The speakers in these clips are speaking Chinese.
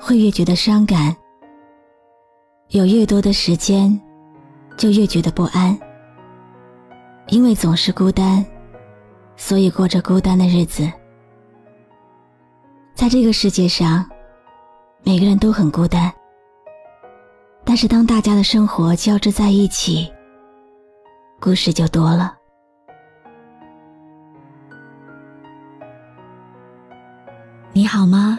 会越觉得伤感；有越多的时间，就越觉得不安。因为总是孤单，所以过着孤单的日子。在这个世界上，每个人都很孤单。但是当大家的生活交织在一起，故事就多了。你好吗？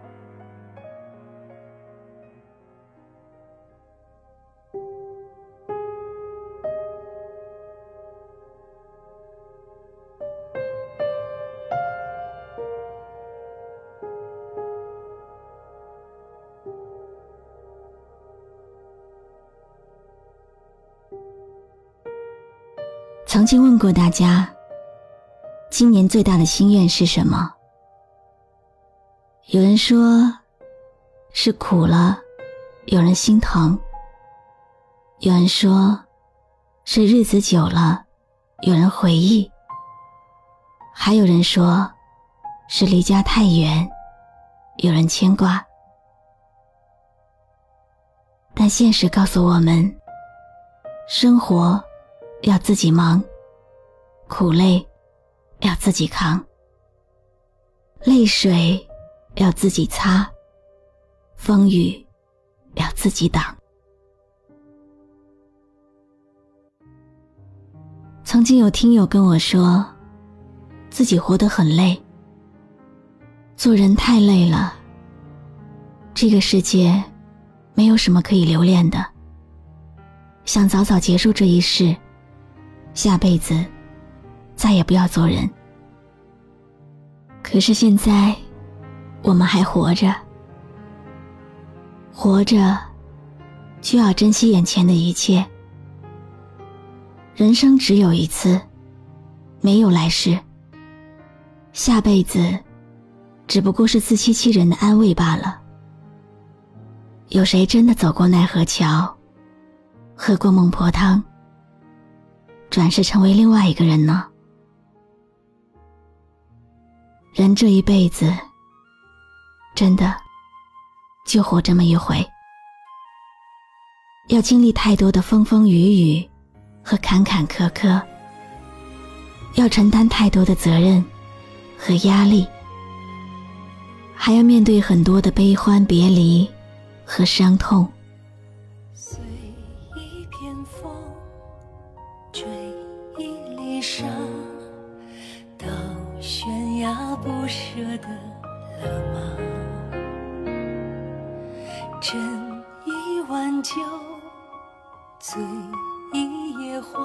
曾经问过大家，今年最大的心愿是什么？有人说是苦了，有人心疼；有人说是日子久了，有人回忆；还有人说是离家太远，有人牵挂。但现实告诉我们，生活。要自己忙，苦累要自己扛，泪水要自己擦，风雨要自己挡。曾经有听友跟我说，自己活得很累，做人太累了，这个世界没有什么可以留恋的，想早早结束这一世。下辈子再也不要做人。可是现在，我们还活着，活着就要珍惜眼前的一切。人生只有一次，没有来世。下辈子只不过是自欺欺人的安慰罢了。有谁真的走过奈何桥，喝过孟婆汤？转世成为另外一个人呢？人这一辈子，真的就活这么一回，要经历太多的风风雨雨和坎坎坷坷，要承担太多的责任和压力，还要面对很多的悲欢别离和伤痛。舍得了吗？斟一碗酒，醉一夜花，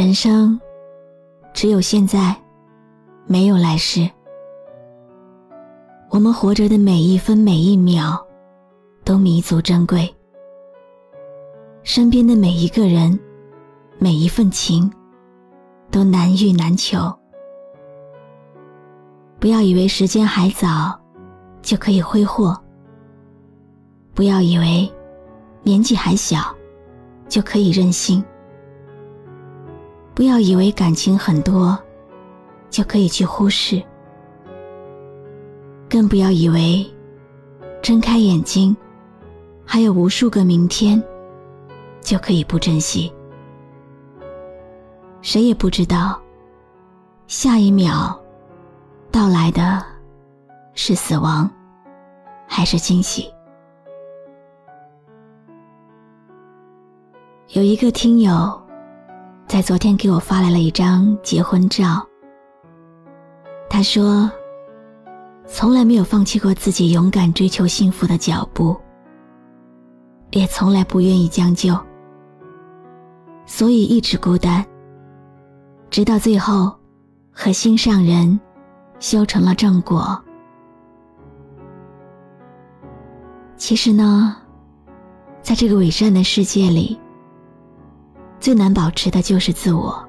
人生只有现在，没有来世。我们活着的每一分每一秒，都弥足珍贵。身边的每一个人，每一份情，都难遇难求。不要以为时间还早，就可以挥霍。不要以为年纪还小，就可以任性。不要以为感情很多，就可以去忽视。更不要以为，睁开眼睛，还有无数个明天，就可以不珍惜。谁也不知道，下一秒到来的是死亡，还是惊喜。有一个听友在昨天给我发来了一张结婚照，他说。从来没有放弃过自己勇敢追求幸福的脚步，也从来不愿意将就，所以一直孤单。直到最后，和心上人修成了正果。其实呢，在这个伪善的世界里，最难保持的就是自我，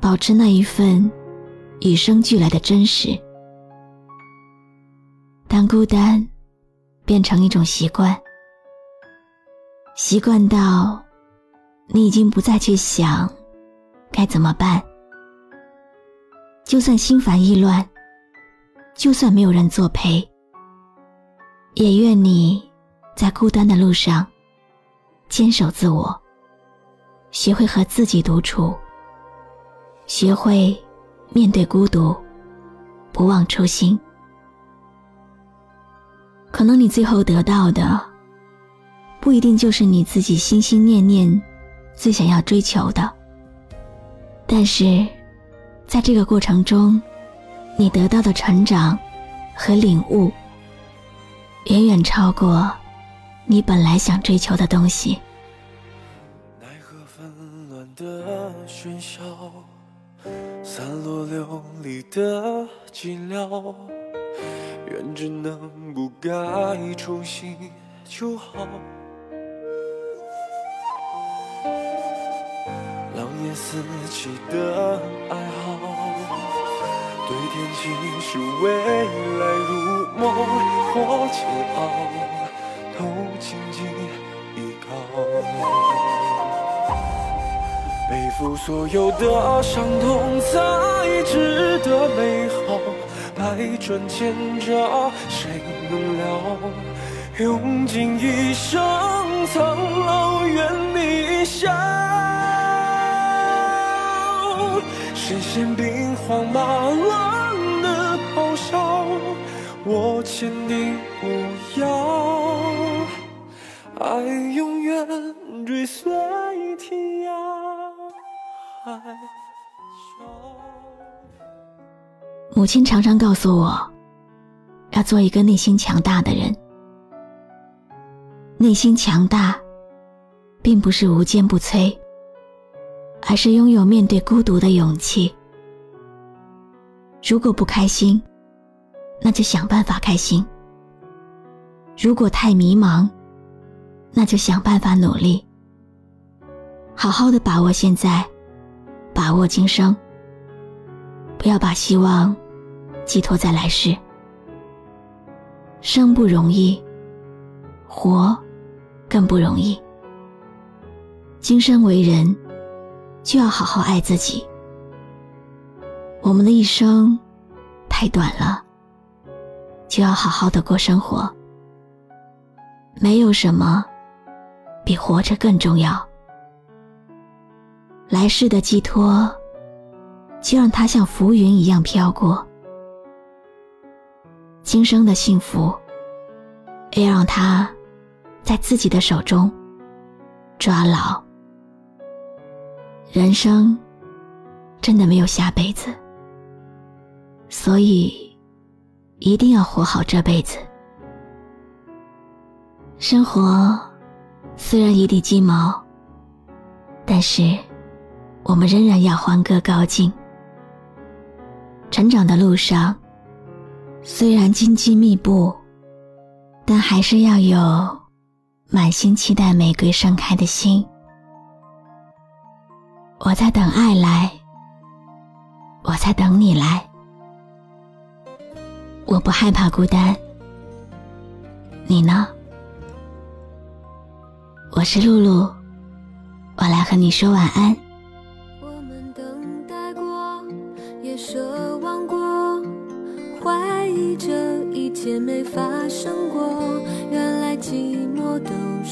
保持那一份与生俱来的真实。当孤单变成一种习惯，习惯到你已经不再去想该怎么办，就算心烦意乱，就算没有人作陪，也愿你在孤单的路上坚守自我，学会和自己独处，学会面对孤独，不忘初心。可能你最后得到的，不一定就是你自己心心念念、最想要追求的。但是，在这个过程中，你得到的成长和领悟，远远超过你本来想追求的东西。喧嚣，散落流离的寂寥。愿只能不该重新就好。狼烟四起的哀嚎，对天气是未来如梦或煎熬，都紧紧依靠。背负所有的伤痛，才值得美好。百转千折，谁能料？用尽一生苍老，愿你笑。谁嫌兵荒马乱的咆哮？我坚定不要，爱永远追随天涯。母亲常常告诉我，要做一个内心强大的人。内心强大，并不是无坚不摧，而是拥有面对孤独的勇气。如果不开心，那就想办法开心；如果太迷茫，那就想办法努力。好好的把握现在，把握今生。不要把希望寄托在来世。生不容易，活更不容易。今生为人，就要好好爱自己。我们的一生太短了，就要好好的过生活。没有什么比活着更重要。来世的寄托。就让它像浮云一样飘过，今生的幸福，也要让它在自己的手中抓牢。人生真的没有下辈子，所以一定要活好这辈子。生活虽然一地鸡毛，但是我们仍然要欢歌高进。成长的路上，虽然荆棘密布，但还是要有满心期待玫瑰盛开的心。我在等爱来，我在等你来。我不害怕孤单，你呢？我是露露，我来和你说晚安。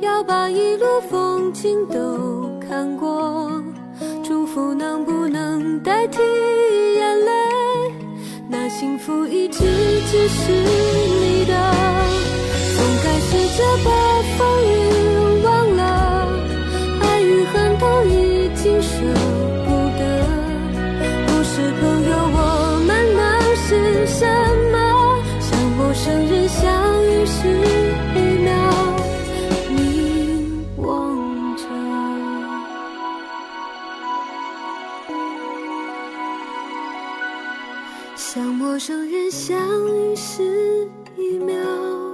要把一路风景都看过。祝福能不能代替眼泪？那幸福一直只是你的。总该试着把风雨忘了，爱与恨都已经舍不得。不是朋友，我们能是什陌生人相遇是一秒。